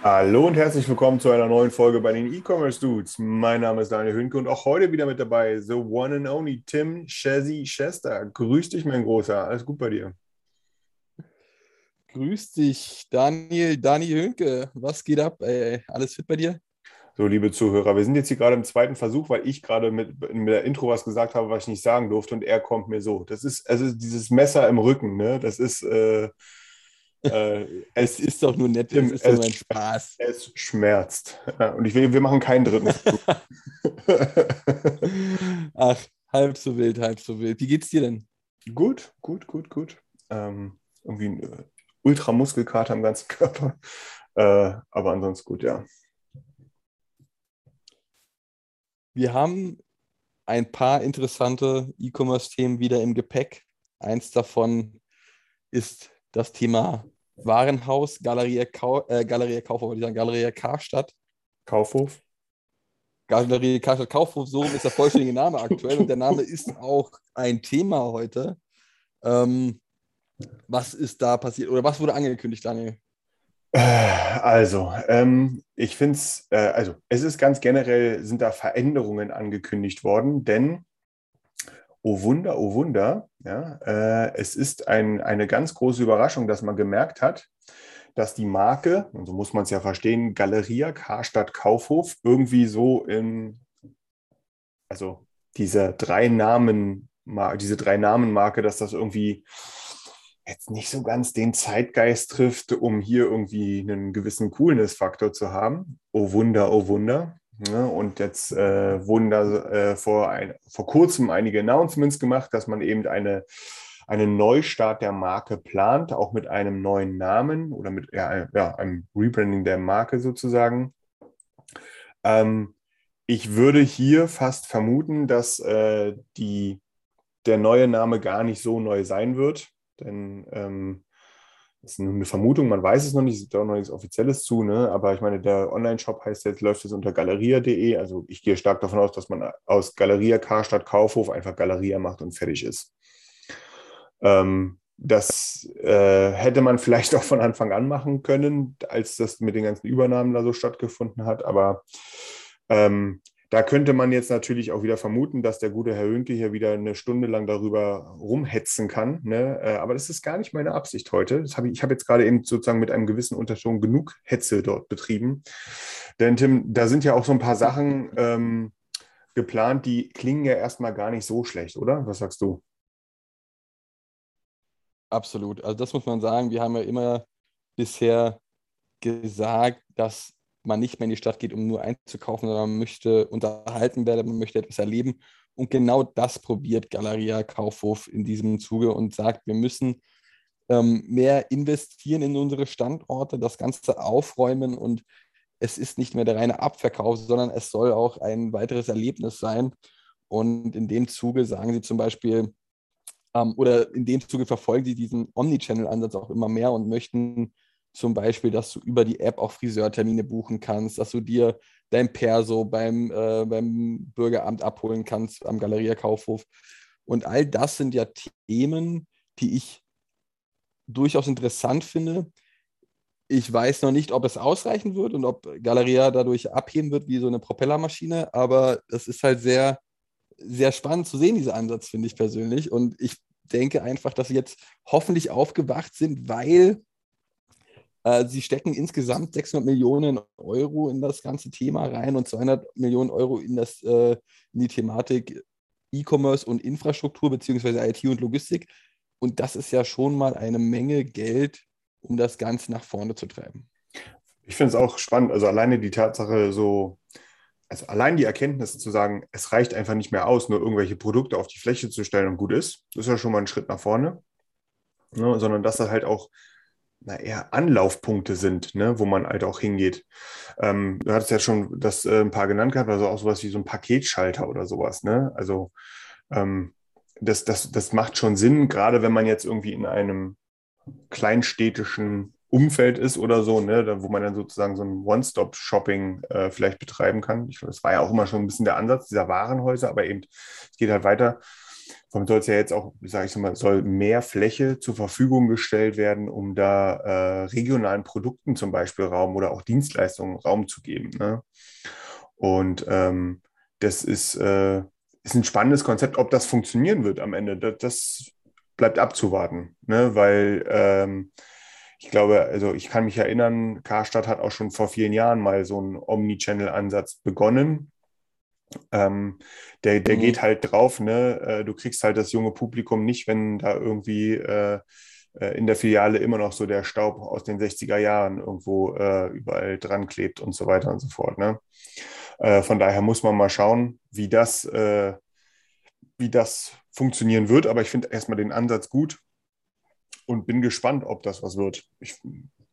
Hallo und herzlich willkommen zu einer neuen Folge bei den E-Commerce Dudes. Mein Name ist Daniel Hünke und auch heute wieder mit dabei the one and only Tim Shazzy Chester. Grüß dich, mein Großer. Alles gut bei dir? Grüß dich, Daniel, Dani Hönke. Was geht ab? Ey, alles fit bei dir? So, liebe Zuhörer, wir sind jetzt hier gerade im zweiten Versuch, weil ich gerade mit, mit der Intro was gesagt habe, was ich nicht sagen durfte und er kommt mir so. Das ist also dieses Messer im Rücken, ne? Das ist äh, äh, Es ist doch nur nett, es ist doch es- nur ein Spaß. es schmerzt. Ja, und ich will, wir machen keinen dritten. Ach, halb so wild, halb so wild. Wie geht's dir denn? Gut, gut, gut, gut. Ähm, irgendwie ein äh, Ultramuskelkater am ganzen Körper. Äh, aber ansonsten gut, ja. Wir haben ein paar interessante E-Commerce-Themen wieder im Gepäck. Eins davon ist das Thema Warenhaus, Galeria, Kau äh, Galeria Kaufhof, wollte ich sagen, Galeria Karstadt. Kaufhof. Galerie Karstadt Kaufhof, so ist der vollständige Name aktuell und der Name ist auch ein Thema heute. Ähm, was ist da passiert oder was wurde angekündigt, Daniel? Äh, Also, ähm, ich finde es, äh, also es ist ganz generell, sind da Veränderungen angekündigt worden, denn, oh Wunder, oh Wunder, ja, äh, es ist ein, eine ganz große Überraschung, dass man gemerkt hat, dass die Marke, und so muss man es ja verstehen, Galeria Karstadt Kaufhof irgendwie so in, also diese drei Namen, diese drei Namen-Marke, dass das irgendwie jetzt nicht so ganz den Zeitgeist trifft, um hier irgendwie einen gewissen Coolness-Faktor zu haben. Oh Wunder, oh Wunder. Ja, und jetzt äh, wurden da äh, vor, ein, vor kurzem einige Announcements gemacht, dass man eben eine, einen Neustart der Marke plant, auch mit einem neuen Namen oder mit ja, ja, einem Rebranding der Marke sozusagen. Ähm, ich würde hier fast vermuten, dass äh, die, der neue Name gar nicht so neu sein wird. Denn ähm, das ist nur eine Vermutung, man weiß es noch nicht, es gibt auch noch nichts Offizielles zu, ne? aber ich meine, der Online-Shop heißt jetzt, läuft jetzt unter galeria.de. Also ich gehe stark davon aus, dass man aus Galeria Karstadt Kaufhof einfach Galeria macht und fertig ist. Ähm, das äh, hätte man vielleicht auch von Anfang an machen können, als das mit den ganzen Übernahmen da so stattgefunden hat. Aber ähm, da könnte man jetzt natürlich auch wieder vermuten, dass der gute Herr Hönke hier wieder eine Stunde lang darüber rumhetzen kann. Ne? Äh, Aber das ist gar nicht meine Absicht heute. Hab ich ich habe jetzt gerade eben sozusagen mit einem gewissen Unterton genug Hetze dort betrieben. Denn Tim, da sind ja auch so ein paar Sachen ähm, geplant, die klingen ja erstmal gar nicht so schlecht, oder? Was sagst du? Absolut. Also das muss man sagen. Wir haben ja immer bisher gesagt, dass man nicht mehr in die Stadt geht, um nur einzukaufen, sondern man möchte unterhalten werden, man möchte etwas erleben. Und genau das probiert Galeria Kaufhof in diesem Zuge und sagt, wir müssen ähm, mehr investieren in unsere Standorte, das Ganze aufräumen und es ist nicht mehr der reine Abverkauf, sondern es soll auch ein weiteres Erlebnis sein. Und in dem Zuge sagen sie zum Beispiel, ähm, oder in dem Zuge verfolgen sie diesen Omnichannel-Ansatz auch immer mehr und möchten zum Beispiel, dass du über die App auch Friseurtermine buchen kannst, dass du dir dein Perso beim, äh, beim Bürgeramt abholen kannst, am Galeria Kaufhof. Und all das sind ja Themen, die ich durchaus interessant finde. Ich weiß noch nicht, ob es ausreichen wird und ob Galeria dadurch abheben wird wie so eine Propellermaschine, aber es ist halt sehr, sehr spannend zu sehen, dieser Ansatz, finde ich persönlich. Und ich denke einfach, dass sie jetzt hoffentlich aufgewacht sind, weil sie stecken insgesamt 600 Millionen Euro in das ganze Thema rein und 200 Millionen Euro in, das, äh, in die Thematik E-Commerce und Infrastruktur beziehungsweise IT und Logistik. Und das ist ja schon mal eine Menge Geld, um das Ganze nach vorne zu treiben. Ich finde es auch spannend. Also alleine die Tatsache, so, also allein die Erkenntnis zu sagen, es reicht einfach nicht mehr aus, nur irgendwelche Produkte auf die Fläche zu stellen und gut ist, das ist ja schon mal ein Schritt nach vorne. Ne, sondern dass das halt auch na, eher Anlaufpunkte sind, ne, wo man halt auch hingeht. Ähm, du hattest ja schon das äh, ein paar genannt gehabt, also auch sowas wie so ein Paketschalter oder sowas, ne? Also ähm, das, das, das macht schon Sinn, gerade wenn man jetzt irgendwie in einem kleinstädtischen Umfeld ist oder so, ne, wo man dann sozusagen so ein One-Stop-Shopping äh, vielleicht betreiben kann. Ich, das war ja auch immer schon ein bisschen der Ansatz dieser Warenhäuser, aber eben, es geht halt weiter. Warum soll es ja jetzt auch, sage ich mal, soll mehr Fläche zur Verfügung gestellt werden, um da äh, regionalen Produkten zum Beispiel Raum oder auch Dienstleistungen Raum zu geben. Ne? Und ähm, das ist, äh, ist ein spannendes Konzept. Ob das funktionieren wird am Ende, das, das bleibt abzuwarten, ne? weil ähm, ich glaube, also ich kann mich erinnern, Karstadt hat auch schon vor vielen Jahren mal so einen Omnichannel-Ansatz begonnen. Ähm, der der mhm. geht halt drauf, ne? Äh, du kriegst halt das junge Publikum nicht, wenn da irgendwie äh, äh in der Filiale immer noch so der Staub aus den 60er Jahren irgendwo äh, überall dran klebt und so weiter und so fort. Ne? Äh, von daher muss man mal schauen, wie das, äh, wie das funktionieren wird. Aber ich finde erstmal den Ansatz gut und bin gespannt, ob das was wird. Ich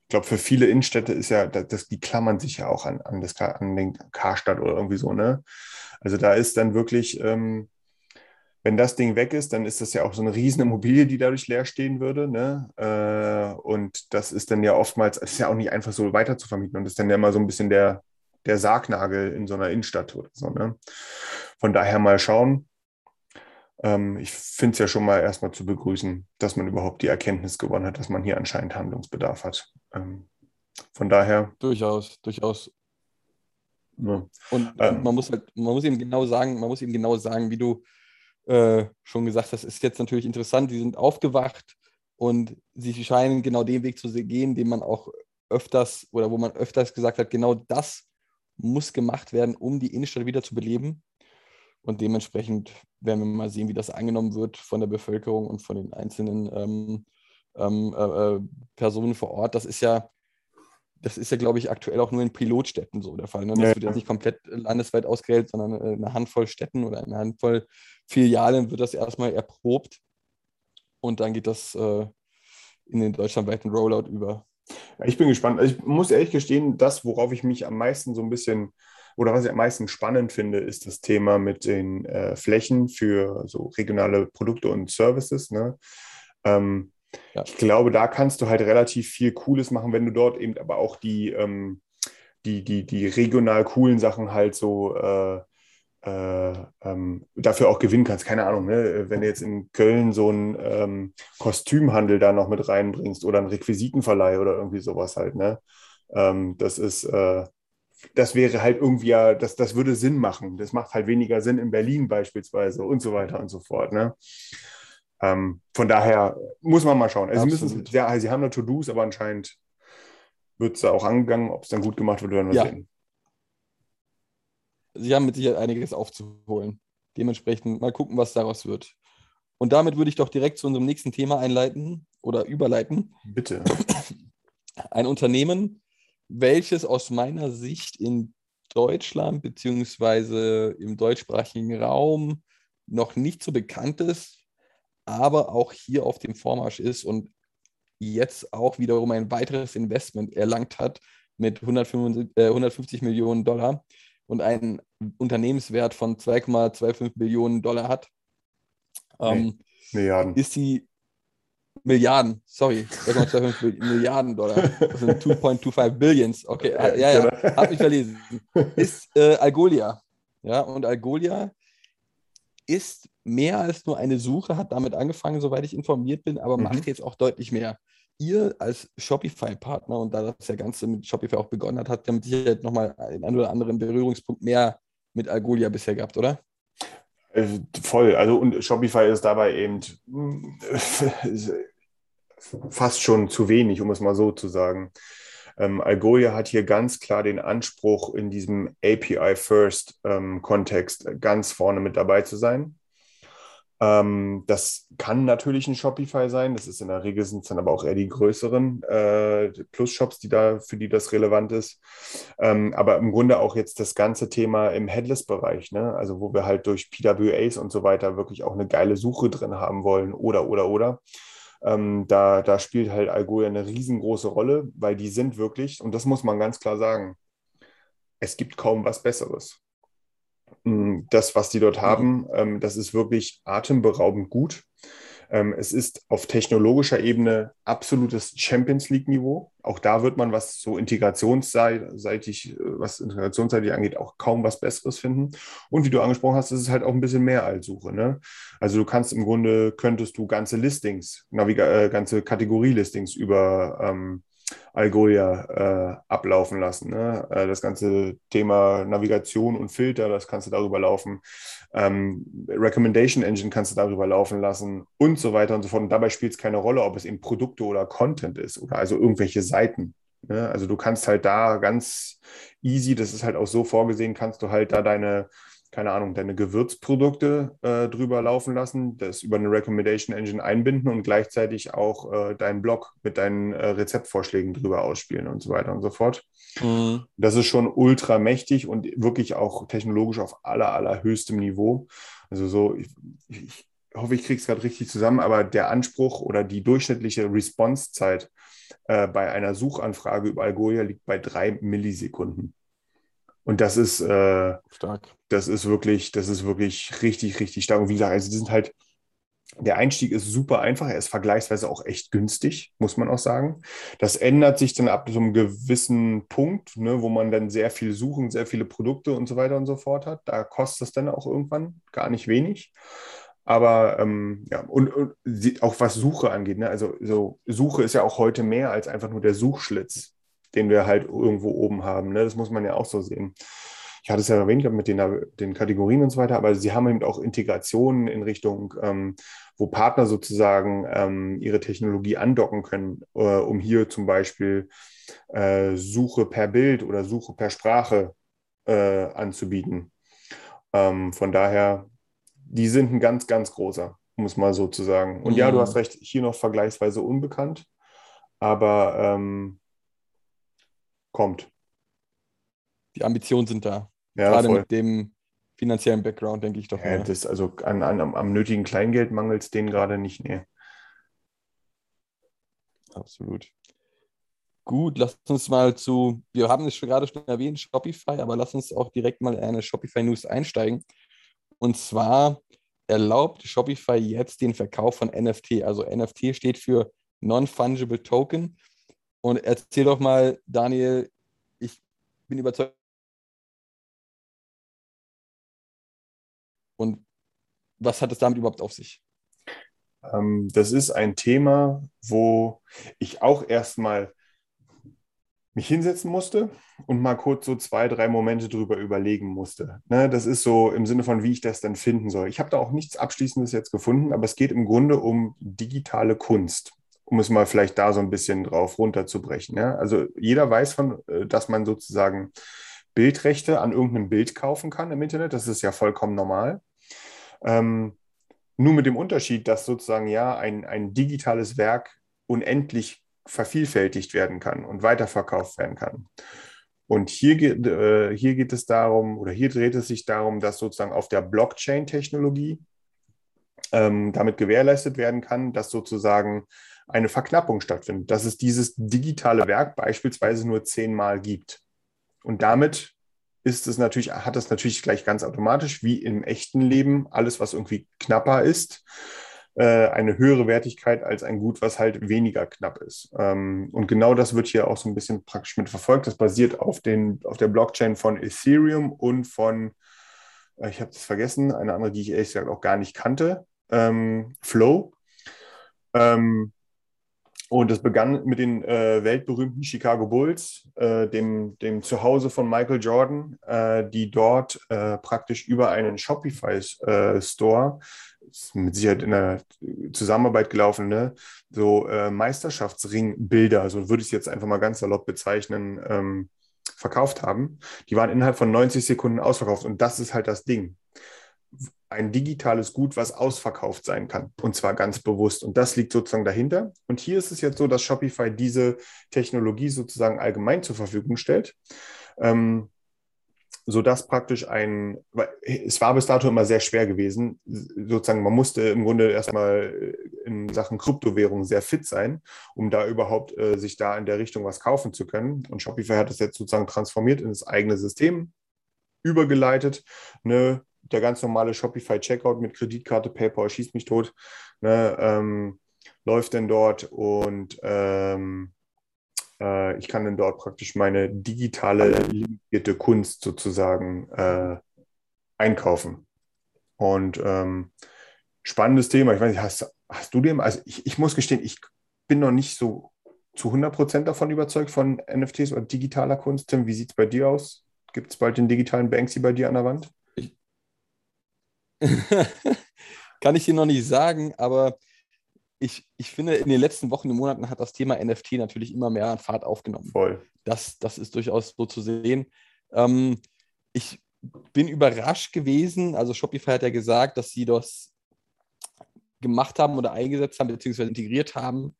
glaube, für viele Innenstädte ist ja, das, die klammern sich ja auch an, an, das, an den Karstadt oder irgendwie so, ne? Also da ist dann wirklich, ähm, wenn das Ding weg ist, dann ist das ja auch so eine riesen Immobilie, die dadurch leer stehen würde. Ne? Äh, und das ist dann ja oftmals, ist ja auch nicht einfach so weiter zu vermieten. Und das ist dann ja immer so ein bisschen der, der Sargnagel in so einer Innenstadt oder so. Ne? Von daher mal schauen. Ähm, ich finde es ja schon mal erstmal zu begrüßen, dass man überhaupt die Erkenntnis gewonnen hat, dass man hier anscheinend Handlungsbedarf hat. Ähm, von daher. Durchaus, durchaus. Ja. Und ähm, man muss halt, man muss ihm genau sagen, man muss ihm genau sagen, wie du äh, schon gesagt hast, ist jetzt natürlich interessant, sie sind aufgewacht und sie scheinen genau den Weg zu gehen, den man auch öfters oder wo man öfters gesagt hat, genau das muss gemacht werden, um die Innenstadt wieder zu beleben. Und dementsprechend werden wir mal sehen, wie das angenommen wird von der Bevölkerung und von den einzelnen ähm, ähm, äh, äh Personen vor Ort. Das ist ja, das ist ja, glaube ich, aktuell auch nur in Pilotstädten so der Fall. Ne? Das ja. wird jetzt nicht komplett landesweit ausgewählt, sondern äh, eine Handvoll Städten oder eine Handvoll Filialen wird das erstmal erprobt. Und dann geht das äh, in den deutschlandweiten Rollout über. Ich bin gespannt. Ich muss ehrlich gestehen, das, worauf ich mich am meisten so ein bisschen oder was ich am meisten spannend finde, ist das Thema mit den äh, Flächen für so regionale Produkte und Services. Ne? Ähm, ja. Ich glaube, da kannst du halt relativ viel Cooles machen, wenn du dort eben aber auch die, ähm, die, die, die regional coolen Sachen halt so äh, äh, ähm, dafür auch gewinnen kannst. Keine Ahnung, ne? wenn du jetzt in Köln so einen ähm, Kostümhandel da noch mit reinbringst oder einen Requisitenverleih oder irgendwie sowas halt. Ne? Ähm, das ist, äh, das wäre halt irgendwie ja, das, das würde Sinn machen. Das macht halt weniger Sinn in Berlin beispielsweise und so weiter und so fort. Ne? Ähm, von daher muss man mal schauen. Also sie, müssen, ja, sie haben da To-Dos, aber anscheinend wird es da auch angegangen. Ob es dann gut gemacht wird, werden wir ja. sehen. Sie haben mit Sicherheit einiges aufzuholen. Dementsprechend mal gucken, was daraus wird. Und damit würde ich doch direkt zu unserem nächsten Thema einleiten oder überleiten. Bitte. Ein Unternehmen, welches aus meiner Sicht in Deutschland beziehungsweise im deutschsprachigen Raum noch nicht so bekannt ist, aber auch hier auf dem Vormarsch ist und jetzt auch wiederum ein weiteres Investment erlangt hat mit 155, äh, 150 Millionen Dollar und einen Unternehmenswert von 2,25 Millionen Dollar hat. Ähm, Milliarden. Ist die Milliarden, sorry, 2,25 Milliarden Dollar. Das sind 2,25 Billions. Okay, ja, ja, ja habe ich verlesen. Ist äh, Algolia. Ja, und Algolia ist mehr als nur eine Suche, hat damit angefangen, soweit ich informiert bin, aber mhm. macht jetzt auch deutlich mehr. Ihr als Shopify-Partner und da das ja Ganze mit Shopify auch begonnen hat, habt ihr mit Sicherheit nochmal einen oder anderen Berührungspunkt mehr mit Algolia bisher gehabt, oder? Äh, voll. Also und Shopify ist dabei eben fast schon zu wenig, um es mal so zu sagen. Ähm, Algolia hat hier ganz klar den Anspruch, in diesem API-First-Kontext ähm, ganz vorne mit dabei zu sein. Ähm, das kann natürlich ein Shopify sein. Das ist in der Regel sind es dann aber auch eher die größeren äh, Plus-Shops, die da, für die das relevant ist. Ähm, aber im Grunde auch jetzt das ganze Thema im Headless-Bereich, ne? also wo wir halt durch PWAs und so weiter wirklich auch eine geile Suche drin haben wollen oder, oder, oder. Ähm, da, da spielt halt Algolia eine riesengroße Rolle, weil die sind wirklich, und das muss man ganz klar sagen, es gibt kaum was Besseres. Mm, das, was die dort haben, ähm, das ist wirklich atemberaubend gut. Ähm, es ist auf technologischer Ebene absolutes Champions League-Niveau. Auch da wird man, was so integrationsseitig, äh, was integrationsseitig angeht, auch kaum was Besseres finden. Und wie du angesprochen hast, ist es halt auch ein bisschen mehr als Suche. Ne? Also du kannst im Grunde, könntest du ganze Listings, Naviga äh, ganze Kategorielistings über ähm, Algolia äh, ablaufen lassen. Ne? Das ganze Thema Navigation und Filter, das kannst du darüber laufen. Ähm, Recommendation Engine kannst du darüber laufen lassen und so weiter und so fort. Und dabei spielt es keine Rolle, ob es eben Produkte oder Content ist oder also irgendwelche Seiten. Ne? Also du kannst halt da ganz easy, das ist halt auch so vorgesehen, kannst du halt da deine keine Ahnung, deine Gewürzprodukte äh, drüber laufen lassen, das über eine Recommendation Engine einbinden und gleichzeitig auch äh, deinen Blog mit deinen äh, Rezeptvorschlägen drüber ausspielen und so weiter und so fort. Mhm. Das ist schon ultra mächtig und wirklich auch technologisch auf aller, allerhöchstem Niveau. Also so, ich, ich hoffe, ich kriege es gerade richtig zusammen, aber der Anspruch oder die durchschnittliche Response-Zeit äh, bei einer Suchanfrage über Algolia liegt bei drei Millisekunden. Und das ist äh, stark. Das ist wirklich, das ist wirklich richtig, richtig stark. Und wie gesagt, also die sind halt, der Einstieg ist super einfach, er ist vergleichsweise auch echt günstig, muss man auch sagen. Das ändert sich dann ab so einem gewissen Punkt, ne, wo man dann sehr viel suchen, sehr viele Produkte und so weiter und so fort hat. Da kostet es dann auch irgendwann gar nicht wenig. Aber ähm, ja, und, und, auch was Suche angeht, ne? also so Suche ist ja auch heute mehr als einfach nur der Suchschlitz den wir halt irgendwo oben haben. Ne? Das muss man ja auch so sehen. Ich hatte es ja erwähnt mit den, den Kategorien und so weiter, aber sie haben eben auch Integrationen in Richtung, ähm, wo Partner sozusagen ähm, ihre Technologie andocken können, äh, um hier zum Beispiel äh, Suche per Bild oder Suche per Sprache äh, anzubieten. Ähm, von daher, die sind ein ganz, ganz großer, um es mal so zu sagen. Und ja, du mhm. hast recht, hier noch vergleichsweise unbekannt, aber ähm, kommt. Die Ambitionen sind da. Ja, Gerade voll. mit dem finanziellen Background, denke ich doch. Ja, das, also an, an, am nötigen Kleingeld mangelt es denen gerade nicht. Nee. Absolut. Gut, lass uns mal zu, wir haben es schon gerade schon erwähnt, Shopify, aber lass uns auch direkt mal in eine Shopify-News einsteigen. Und zwar erlaubt Shopify jetzt den Verkauf von NFT. Also NFT steht für Non-Fungible Token. Und erzähl doch mal, Daniel, ich bin überzeugt. Und was hat es damit überhaupt auf sich? Ähm, das ist ein Thema, wo ich auch erstmal mich hinsetzen musste und mal kurz so zwei, drei Momente drüber überlegen musste. Ne, das ist so im Sinne von, wie ich das dann finden soll. Ich habe da auch nichts Abschließendes jetzt gefunden, aber es geht im Grunde um digitale Kunst um es mal vielleicht da so ein bisschen drauf runterzubrechen. Ja? Also jeder weiß von, äh, dass man sozusagen Bildrechte an irgendeinem Bild kaufen kann im Internet. Das ist ja vollkommen normal. Ähm, nur mit dem Unterschied, dass sozusagen ja ein, ein digitales Werk unendlich vervielfältigt werden kann und weiterverkauft werden kann. Und hier geht, äh, hier geht es darum, oder hier dreht es sich darum, dass sozusagen auf der Blockchain-Technologie ähm, damit gewährleistet werden kann, dass sozusagen eine Verknappung stattfindet, dass es dieses digitale Werk beispielsweise nur zehnmal gibt. Und damit ist es natürlich, hat es natürlich gleich ganz automatisch, wie im echten Leben, alles, was irgendwie knapper ist, äh, eine höhere Wertigkeit als ein Gut, was halt weniger knapp ist. Ähm, und genau das wird hier auch so ein bisschen praktisch mit verfolgt. Das basiert auf, den, auf der Blockchain von Ethereum und von, äh, ich habe es vergessen, eine andere, die ich ehrlich gesagt auch gar nicht kannte, ähm, Flow. Und es begann mit den äh, weltberühmten Chicago Bulls, äh, dem, dem Zuhause von Michael Jordan, äh, die dort äh, praktisch über einen Shopify-Store, äh, mit Sicherheit in der Zusammenarbeit gelaufen, ne, so äh, Meisterschaftsringbilder, so würde ich es jetzt einfach mal ganz salopp bezeichnen, ähm, verkauft haben. Die waren innerhalb von 90 Sekunden ausverkauft. Und das ist halt das Ding ein digitales Gut, was ausverkauft sein kann. Und zwar ganz bewusst. Und das liegt sozusagen dahinter. Und hier ist es jetzt so, dass Shopify diese Technologie sozusagen allgemein zur Verfügung stellt. Ähm, sodass praktisch ein, es war bis dato immer sehr schwer gewesen, sozusagen, man musste im Grunde erstmal in Sachen Kryptowährung sehr fit sein, um da überhaupt äh, sich da in der Richtung was kaufen zu können. Und Shopify hat das jetzt sozusagen transformiert in das eigene System, übergeleitet. Ne? Der ganz normale Shopify Checkout mit Kreditkarte, PayPal schießt mich tot, ne? ähm, läuft denn dort und ähm, äh, ich kann dann dort praktisch meine digitale limitierte Kunst sozusagen äh, einkaufen. Und ähm, spannendes Thema. Ich weiß nicht, hast, hast du dem, also ich, ich muss gestehen, ich bin noch nicht so zu 100% davon überzeugt von NFTs oder digitaler Kunst. Tim, wie sieht es bei dir aus? Gibt es bald den digitalen Banksy bei dir an der Wand? Kann ich dir noch nicht sagen, aber ich, ich finde, in den letzten Wochen und Monaten hat das Thema NFT natürlich immer mehr an Fahrt aufgenommen. Voll. Das, das ist durchaus so zu sehen. Ähm, ich bin überrascht gewesen. Also Shopify hat ja gesagt, dass sie das gemacht haben oder eingesetzt haben, beziehungsweise integriert haben,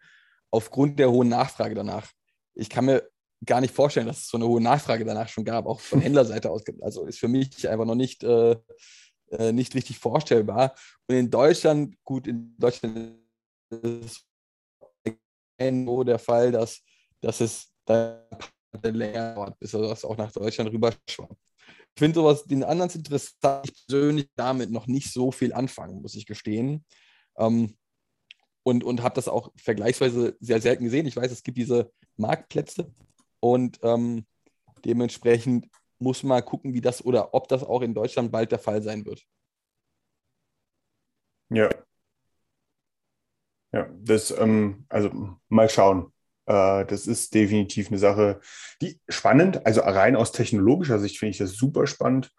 aufgrund der hohen Nachfrage danach. Ich kann mir gar nicht vorstellen, dass es so eine hohe Nachfrage danach schon gab, auch von Händlerseite aus. Also ist für mich einfach noch nicht, äh, äh nicht richtig vorstellbar. Und in Deutschland, gut, in Deutschland ist so der Fall, dass, dass es da länger dauert, bis das auch nach Deutschland rüberschwappt. Ich finde sowas den anderen interessant. Ich persönlich damit noch nicht so viel anfangen, muss ich gestehen. Ähm, und und habe das auch vergleichsweise sehr selten gesehen. Ich weiß, es gibt diese Marktplätze und ähm, dementsprechend muss man gucken, wie das oder ob das auch in Deutschland bald der Fall sein wird. Ja, ja, das, ähm, also mal schauen. Äh, das ist definitiv eine Sache, die spannend, also rein aus technologischer Sicht finde ich das super spannend.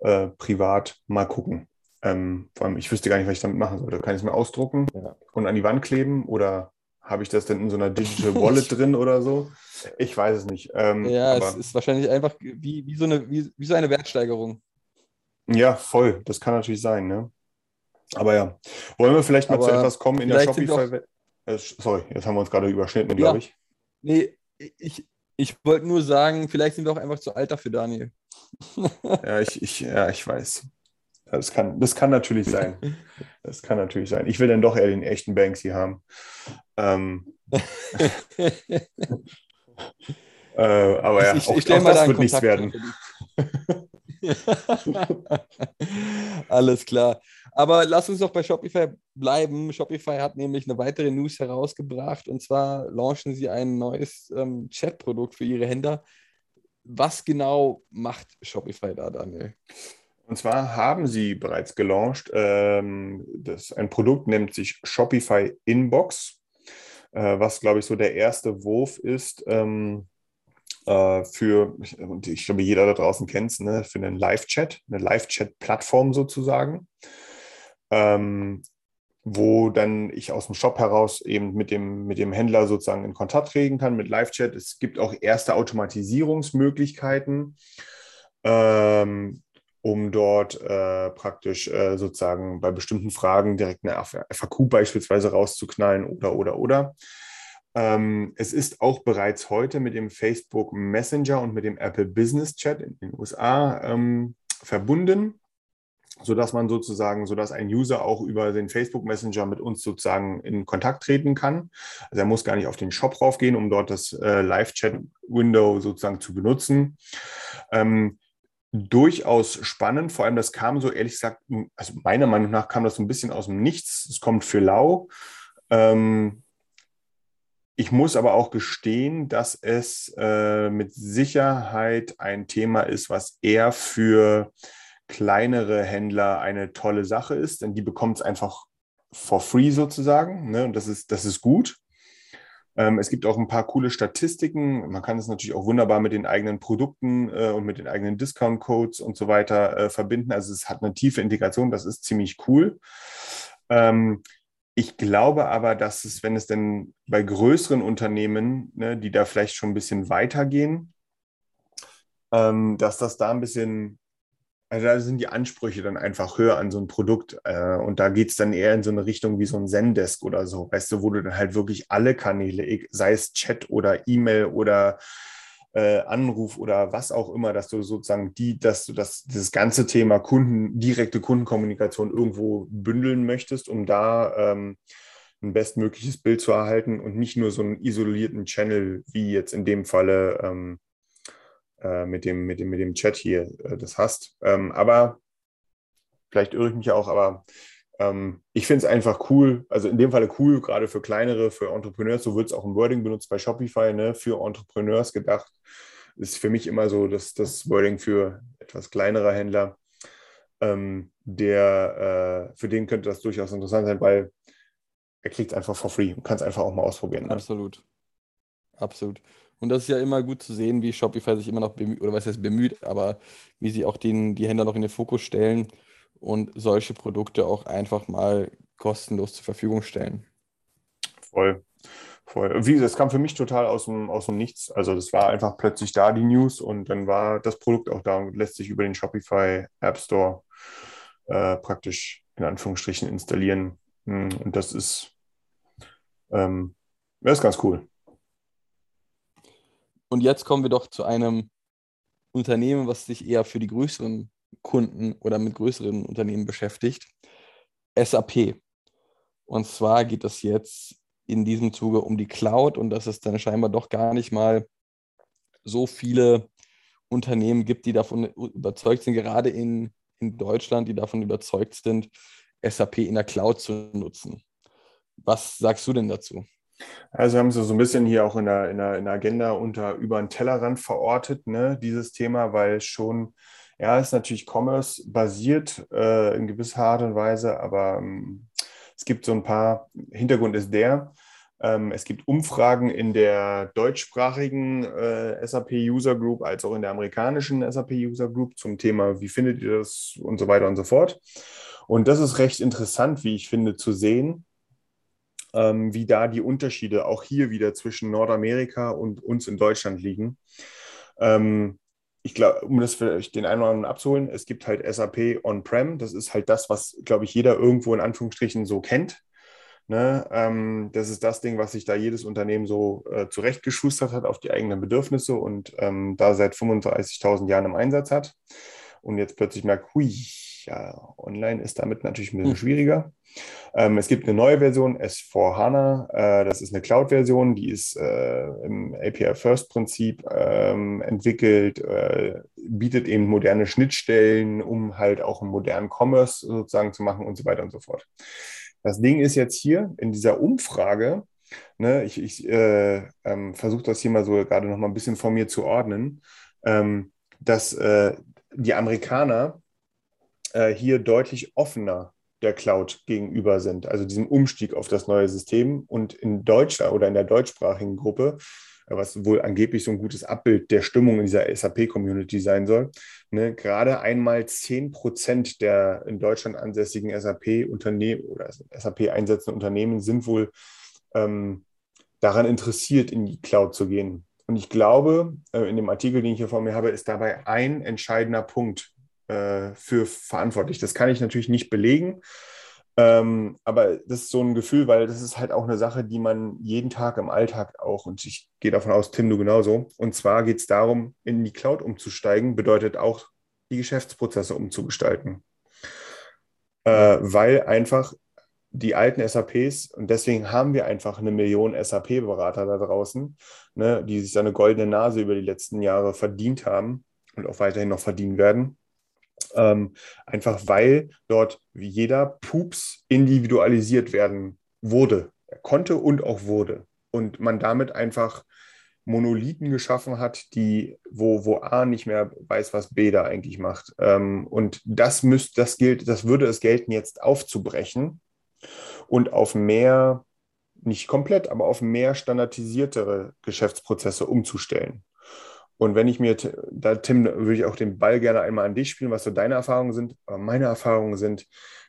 Äh, privat mal gucken. Ähm, vor allem, ich wüsste gar nicht, was ich damit machen sollte. Kann ich es mir ausdrucken ja. und an die Wand kleben oder habe ich das denn in so einer Digital Wallet drin oder so? Ich weiß es nicht. Ähm, ja, es ist wahrscheinlich einfach wie, wie, so eine, wie, wie so eine Wertsteigerung. Ja, voll. Das kann natürlich sein, ne? Aber ja, wollen wir vielleicht mal Aber zu etwas kommen in der Shopify? Äh, sorry, jetzt haben wir uns gerade überschnitten, ja. glaube ich. Nee, ich, ich wollte nur sagen, vielleicht sind wir auch einfach zu alt dafür, Daniel. ja, ich, ich, ja, ich weiß. Das kann, das kann natürlich sein. Das kann natürlich sein. Ich will dann doch eher den echten Banksy haben. Ähm, äh, aber ja, ich, ich, auch, auch das wird nichts werden. Alles klar. Aber lass uns doch bei Shopify bleiben. Shopify hat nämlich eine weitere News herausgebracht und zwar launchen sie ein neues ähm, Chat-Produkt für ihre Händler. Was genau macht Shopify da, Daniel? Und zwar haben sie bereits gelauncht. Ähm, das, ein Produkt nennt sich Shopify Inbox, äh, was, glaube ich, so der erste Wurf ist. Ähm, äh, für, und ich glaube, jeder da draußen kennt es, ne, für einen Live-Chat, eine Live-Chat-Plattform sozusagen ähm, wo dann ich aus dem Shop heraus eben mit dem, mit dem Händler sozusagen in Kontakt treten kann mit Live-Chat. Es gibt auch erste Automatisierungsmöglichkeiten, ähm, um dort äh, praktisch äh, sozusagen bei bestimmten Fragen direkt eine FAQ beispielsweise rauszuknallen oder, oder, oder. Ähm, es ist auch bereits heute mit dem Facebook Messenger und mit dem Apple Business Chat in den USA ähm, verbunden sodass man sozusagen, sodass ein User auch über den Facebook Messenger mit uns sozusagen in Kontakt treten kann. Also er muss gar nicht auf den Shop raufgehen, um dort das äh, Live-Chat-Window sozusagen zu benutzen. Ähm, durchaus spannend, vor allem das kam so ehrlich gesagt, also meiner Meinung nach kam das so ein bisschen aus dem Nichts. Es kommt für lau. Ähm, ich muss aber auch gestehen, dass es äh, mit Sicherheit ein Thema ist, was eher für kleinere Händler eine tolle Sache ist, denn die bekommt es einfach for free sozusagen. Ne? Und das ist, das ist gut. Ähm, es gibt auch ein paar coole Statistiken. Man kann es natürlich auch wunderbar mit den eigenen Produkten äh, und mit den eigenen Discount-Codes und so weiter äh, verbinden. Also es hat eine tiefe Integration, das ist ziemlich cool. Ähm, ich glaube aber, dass es, wenn es denn bei größeren Unternehmen, ne, die da vielleicht schon ein bisschen weitergehen, ähm, dass das da ein bisschen also da sind die Ansprüche dann einfach höher an so ein Produkt. Äh, und da geht es dann eher in so eine Richtung wie so ein Zendesk oder so, weißt du, wo du dann halt wirklich alle Kanäle, sei es Chat oder E-Mail oder äh, Anruf oder was auch immer, dass du sozusagen die, dass du das, dieses ganze Thema Kunden, direkte Kundenkommunikation irgendwo bündeln möchtest, um da ähm, ein bestmögliches Bild zu erhalten und nicht nur so einen isolierten Channel, wie jetzt in dem Falle ähm, äh, mit, dem, mit, dem, mit dem Chat hier äh, das hast. Ähm, aber vielleicht irre ich mich auch, aber ähm, ich finde es einfach cool, also in dem Falle cool, gerade für kleinere, für Entrepreneurs, so wird es auch im Wording benutzt bei Shopify, ne, für Entrepreneurs gedacht. Ist für mich immer so das, das Wording für etwas kleinere Händler. Ähm, der, äh, für den könnte das durchaus interessant sein, weil er kriegt es einfach for free und kann es einfach auch mal ausprobieren. Ne? Absolut. Absolut. Und das ist ja immer gut zu sehen, wie Shopify sich immer noch bemüht, oder was heißt bemüht, aber wie sie auch den, die Händler noch in den Fokus stellen und solche Produkte auch einfach mal kostenlos zur Verfügung stellen. Voll. Voll. Wie das kam für mich total aus dem, aus dem Nichts. Also das war einfach plötzlich da, die News, und dann war das Produkt auch da und lässt sich über den Shopify App Store äh, praktisch in Anführungsstrichen installieren. Hm, und das ist, ähm, das ist ganz cool. Und jetzt kommen wir doch zu einem Unternehmen, was sich eher für die größeren Kunden oder mit größeren Unternehmen beschäftigt. SAP. Und zwar geht es jetzt in diesem Zuge um die Cloud und dass es dann scheinbar doch gar nicht mal so viele Unternehmen gibt, die davon überzeugt sind, gerade in, in Deutschland, die davon überzeugt sind, SAP in der Cloud zu nutzen. Was sagst du denn dazu? Also haben sie so ein bisschen hier auch in der, in der, in der Agenda unter über den Tellerrand verortet, ne, dieses Thema, weil schon ja, ist natürlich Commerce-basiert äh, in gewisser Art und Weise, aber ähm, es gibt so ein paar, Hintergrund ist der, ähm, es gibt Umfragen in der deutschsprachigen äh, SAP User Group als auch in der amerikanischen SAP User Group zum Thema, wie findet ihr das und so weiter und so fort. Und das ist recht interessant, wie ich finde, zu sehen, ähm, wie da die Unterschiede auch hier wieder zwischen Nordamerika und uns in Deutschland liegen. Ähm, ich glaube, um das vielleicht den einen oder anderen abzuholen, es gibt halt SAP On-Prem. Das ist halt das, was, glaube ich, jeder irgendwo in Anführungsstrichen so kennt. Ne? Ähm, das ist das Ding, was sich da jedes Unternehmen so äh, zurechtgeschustert hat auf die eigenen Bedürfnisse und ähm, da seit 35.000 Jahren im Einsatz hat. Und jetzt plötzlich merkt, hui, ja, online ist damit natürlich ein bisschen hm. schwieriger. Ähm, es gibt eine neue Version, S4 HANA. Äh, das ist eine Cloud-Version, die ist äh, im API-First-Prinzip ähm, entwickelt, äh, bietet eben moderne Schnittstellen, um halt auch einen modernen Commerce sozusagen zu machen und so weiter und so fort. Das Ding ist jetzt hier in dieser Umfrage, ne, ich, ich äh, ähm, versuche das hier mal so gerade noch mal ein bisschen vor mir zu ordnen, ähm, dass äh, die Amerikaner äh, hier deutlich offener der Cloud gegenüber sind, also diesem Umstieg auf das neue System. Und in Deutschland oder in der deutschsprachigen Gruppe, äh, was wohl angeblich so ein gutes Abbild der Stimmung in dieser SAP-Community sein soll, ne, gerade einmal 10 Prozent der in Deutschland ansässigen SAP-Unternehmen oder SAP einsetzenden Unternehmen sind wohl ähm, daran interessiert, in die Cloud zu gehen. Und ich glaube, äh, in dem Artikel, den ich hier vor mir habe, ist dabei ein entscheidender Punkt, äh, für verantwortlich. Das kann ich natürlich nicht belegen, ähm, aber das ist so ein Gefühl, weil das ist halt auch eine Sache, die man jeden Tag im Alltag auch, und ich gehe davon aus, Tim, du genauso. Und zwar geht es darum, in die Cloud umzusteigen, bedeutet auch, die Geschäftsprozesse umzugestalten. Äh, weil einfach die alten SAPs, und deswegen haben wir einfach eine Million SAP-Berater da draußen, ne, die sich eine goldene Nase über die letzten Jahre verdient haben und auch weiterhin noch verdienen werden. Ähm, einfach weil dort jeder Pups individualisiert werden wurde, konnte und auch wurde. Und man damit einfach Monolithen geschaffen hat, die, wo, wo A nicht mehr weiß, was B da eigentlich macht. Ähm, und das müsste, das gilt, das würde es gelten, jetzt aufzubrechen und auf mehr, nicht komplett, aber auf mehr standardisiertere Geschäftsprozesse umzustellen. Und wenn ich mir, da Tim, würde ich auch den Ball gerne einmal an dich spielen, was so deine Erfahrungen sind. Aber meine Erfahrungen sind,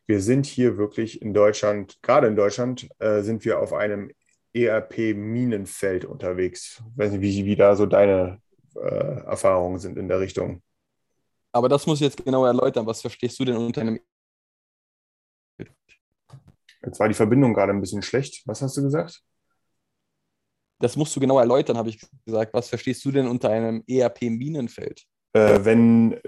wir sind hier wirklich in Deutschland, gerade in Deutschland, äh, sind wir auf einem ERP-Minenfeld unterwegs. Ich weiß nicht, wie, wie da so deine äh, Erfahrungen sind in der Richtung. Aber das muss ich jetzt genau erläutern. Was verstehst du denn unter einem Jetzt war die Verbindung gerade ein bisschen schlecht. Was hast du gesagt? Das musst du genau erläutern, habe ich gesagt. Was verstehst du denn unter einem ERP-Minenfeld? Äh, wenn,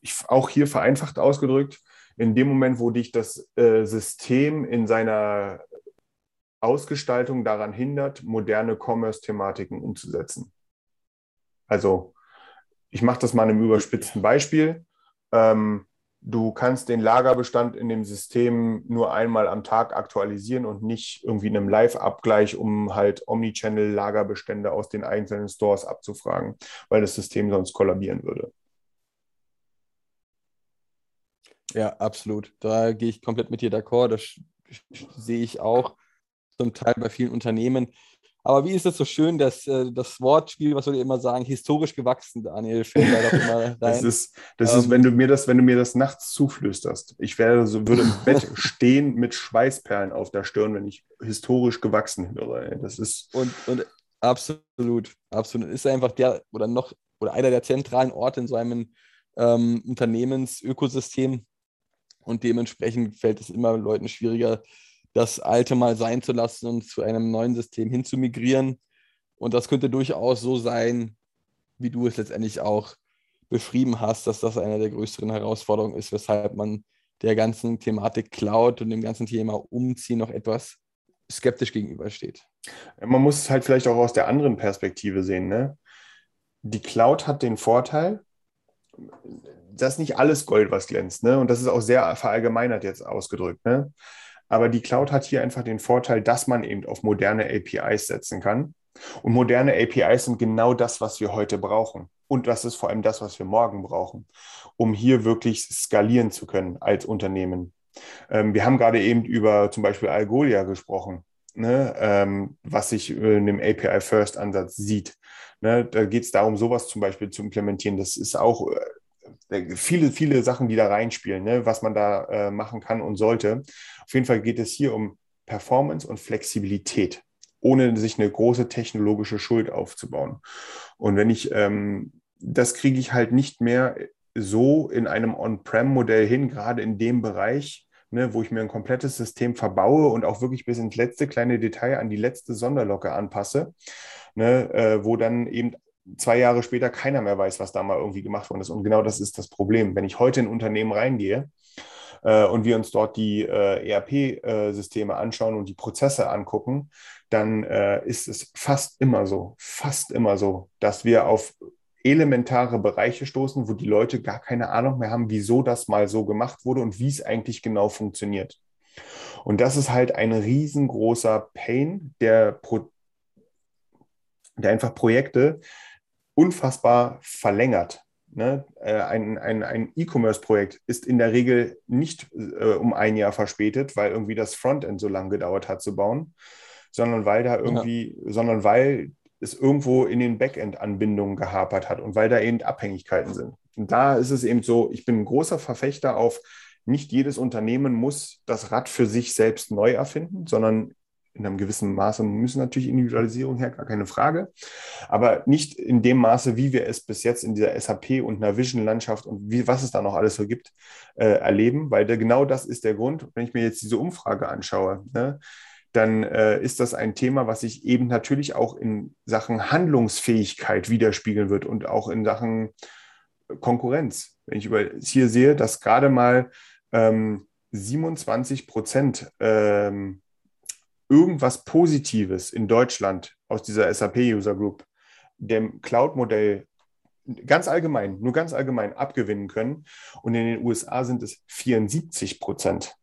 ich, auch hier vereinfacht ausgedrückt, in dem Moment, wo dich das äh, System in seiner Ausgestaltung daran hindert, moderne Commerce-Thematiken umzusetzen. Also, ich mache das mal in einem überspitzten Beispiel. Ähm, du kannst den Lagerbestand in dem System nur einmal am Tag aktualisieren und nicht irgendwie in einem Live-Abgleich, um halt Omnichannel-Lagerbestände aus den einzelnen Stores abzufragen, weil das System sonst kollabieren würde. Ja, absolut. Da gehe ich komplett mit dir d'accord. Das sehe ich auch zum Teil bei vielen Unternehmen. Aber wie ist es so schön, dass äh, das Wortspiel, was wir immer sagen, historisch gewachsen, Daniel. Das ist, das ähm, ist, wenn du mir das, wenn du mir das nachts zuflüsterst. Ich wäre so, würde im Bett stehen mit Schweißperlen auf der Stirn, wenn ich historisch gewachsen höre. Das ist. Und, und absolut, absolut. Ist einfach der oder noch oder einer der zentralen Orte in so einem ähm, Unternehmensökosystem. Und dementsprechend fällt es immer Leuten schwieriger, das alte mal sein zu lassen und zu einem neuen System hinzumigrieren. Und das könnte durchaus so sein, wie du es letztendlich auch beschrieben hast, dass das eine der größeren Herausforderungen ist, weshalb man der ganzen Thematik Cloud und dem ganzen Thema Umziehen noch etwas skeptisch gegenübersteht. Man muss es halt vielleicht auch aus der anderen Perspektive sehen. Ne? Die Cloud hat den Vorteil, dass nicht alles Gold, was glänzt. Ne? Und das ist auch sehr verallgemeinert jetzt ausgedrückt. Ne? Aber die Cloud hat hier einfach den Vorteil, dass man eben auf moderne APIs setzen kann. Und moderne APIs sind genau das, was wir heute brauchen. Und das ist vor allem das, was wir morgen brauchen, um hier wirklich skalieren zu können als Unternehmen. Ähm, wir haben gerade eben über zum Beispiel Algolia gesprochen, ne, ähm, was sich in dem API-First-Ansatz sieht. Ne, da geht es darum, sowas zum Beispiel zu implementieren. Das ist auch äh, viele, viele Sachen, die da reinspielen, ne, was man da äh, machen kann und sollte. Auf jeden Fall geht es hier um Performance und Flexibilität, ohne sich eine große technologische Schuld aufzubauen. Und wenn ich, ähm, das kriege ich halt nicht mehr so in einem On-Prem-Modell hin, gerade in dem Bereich, ne, wo ich mir ein komplettes System verbaue und auch wirklich bis ins letzte kleine Detail an die letzte Sonderlocke anpasse, ne, äh, wo dann eben zwei Jahre später keiner mehr weiß, was da mal irgendwie gemacht worden ist. Und genau das ist das Problem. Wenn ich heute in ein Unternehmen reingehe äh, und wir uns dort die äh, ERP-Systeme anschauen und die Prozesse angucken, dann äh, ist es fast immer so, fast immer so, dass wir auf elementare Bereiche stoßen, wo die Leute gar keine Ahnung mehr haben, wieso das mal so gemacht wurde und wie es eigentlich genau funktioniert. Und das ist halt ein riesengroßer Pain, der, Pro der einfach Projekte unfassbar verlängert. Ne? Äh, ein ein, ein E-Commerce-Projekt ist in der Regel nicht äh, um ein Jahr verspätet, weil irgendwie das Frontend so lange gedauert hat zu bauen, sondern weil da irgendwie, ja. sondern weil es irgendwo in den Backend-Anbindungen gehapert hat und weil da eben Abhängigkeiten sind. Und da ist es eben so, ich bin ein großer Verfechter auf, nicht jedes Unternehmen muss das Rad für sich selbst neu erfinden, sondern in einem gewissen Maße müssen natürlich Individualisierung her, gar keine Frage, aber nicht in dem Maße, wie wir es bis jetzt in dieser SAP und Navision-Landschaft und wie, was es da noch alles so gibt, äh, erleben, weil der, genau das ist der Grund. Wenn ich mir jetzt diese Umfrage anschaue, ne, dann äh, ist das ein Thema, was sich eben natürlich auch in Sachen Handlungsfähigkeit widerspiegeln wird und auch in Sachen Konkurrenz. Wenn ich über, hier sehe, dass gerade mal ähm, 27 Prozent ähm, irgendwas Positives in Deutschland aus dieser SAP-User Group dem Cloud-Modell ganz allgemein, nur ganz allgemein abgewinnen können. Und in den USA sind es 74 Prozent.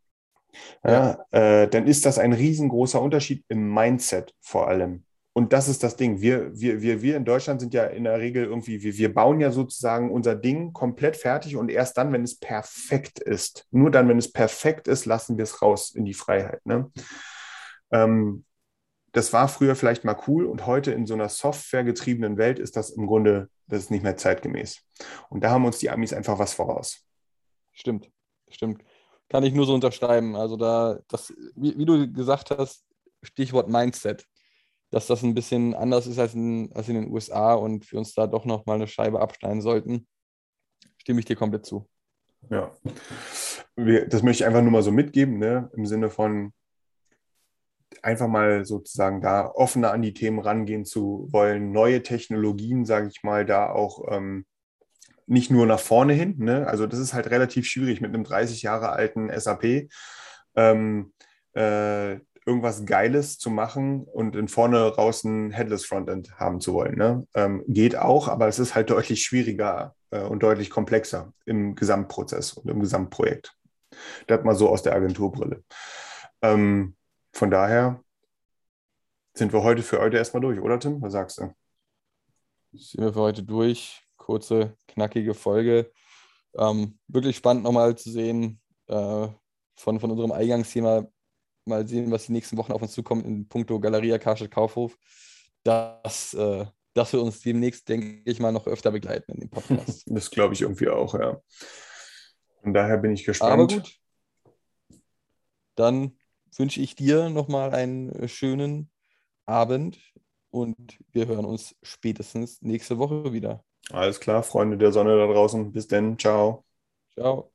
Ja, äh, dann ist das ein riesengroßer Unterschied im Mindset vor allem. Und das ist das Ding. Wir, wir, wir, wir in Deutschland sind ja in der Regel irgendwie, wir, wir bauen ja sozusagen unser Ding komplett fertig und erst dann, wenn es perfekt ist, nur dann, wenn es perfekt ist, lassen wir es raus in die Freiheit. Ne? Ähm, das war früher vielleicht mal cool und heute in so einer softwaregetriebenen Welt ist das im Grunde, das ist nicht mehr zeitgemäß. Und da haben uns die Amis einfach was voraus. Stimmt, stimmt. Kann ich nur so unterschreiben. Also da, das, wie, wie du gesagt hast, Stichwort Mindset, dass das ein bisschen anders ist als in, als in den USA und wir uns da doch nochmal eine Scheibe abschneiden sollten, stimme ich dir komplett zu. Ja, das möchte ich einfach nur mal so mitgeben, ne? im Sinne von, einfach mal sozusagen da offener an die Themen rangehen zu wollen, neue Technologien, sage ich mal, da auch ähm, nicht nur nach vorne hin. Ne? Also das ist halt relativ schwierig mit einem 30 Jahre alten SAP. Ähm, äh, irgendwas Geiles zu machen und in vorne raus ein Headless Frontend haben zu wollen. Ne? Ähm, geht auch, aber es ist halt deutlich schwieriger äh, und deutlich komplexer im Gesamtprozess und im Gesamtprojekt. Das mal so aus der Agenturbrille. Ähm, von daher sind wir heute für heute erstmal durch, oder Tim? Was sagst du? Sind wir für heute durch. Kurze, knackige Folge. Ähm, wirklich spannend nochmal zu sehen äh, von, von unserem Eingangsthema, mal sehen, was die nächsten Wochen auf uns zukommt in puncto Galeria Karstadt Kaufhof. Das, äh, das wird uns demnächst, denke ich mal, noch öfter begleiten in dem Podcast. das glaube ich irgendwie auch, ja. Von daher bin ich gespannt. Aber gut. Dann wünsche ich dir nochmal einen schönen Abend und wir hören uns spätestens nächste Woche wieder. Alles klar, Freunde der Sonne da draußen. Bis denn. Ciao. Ciao.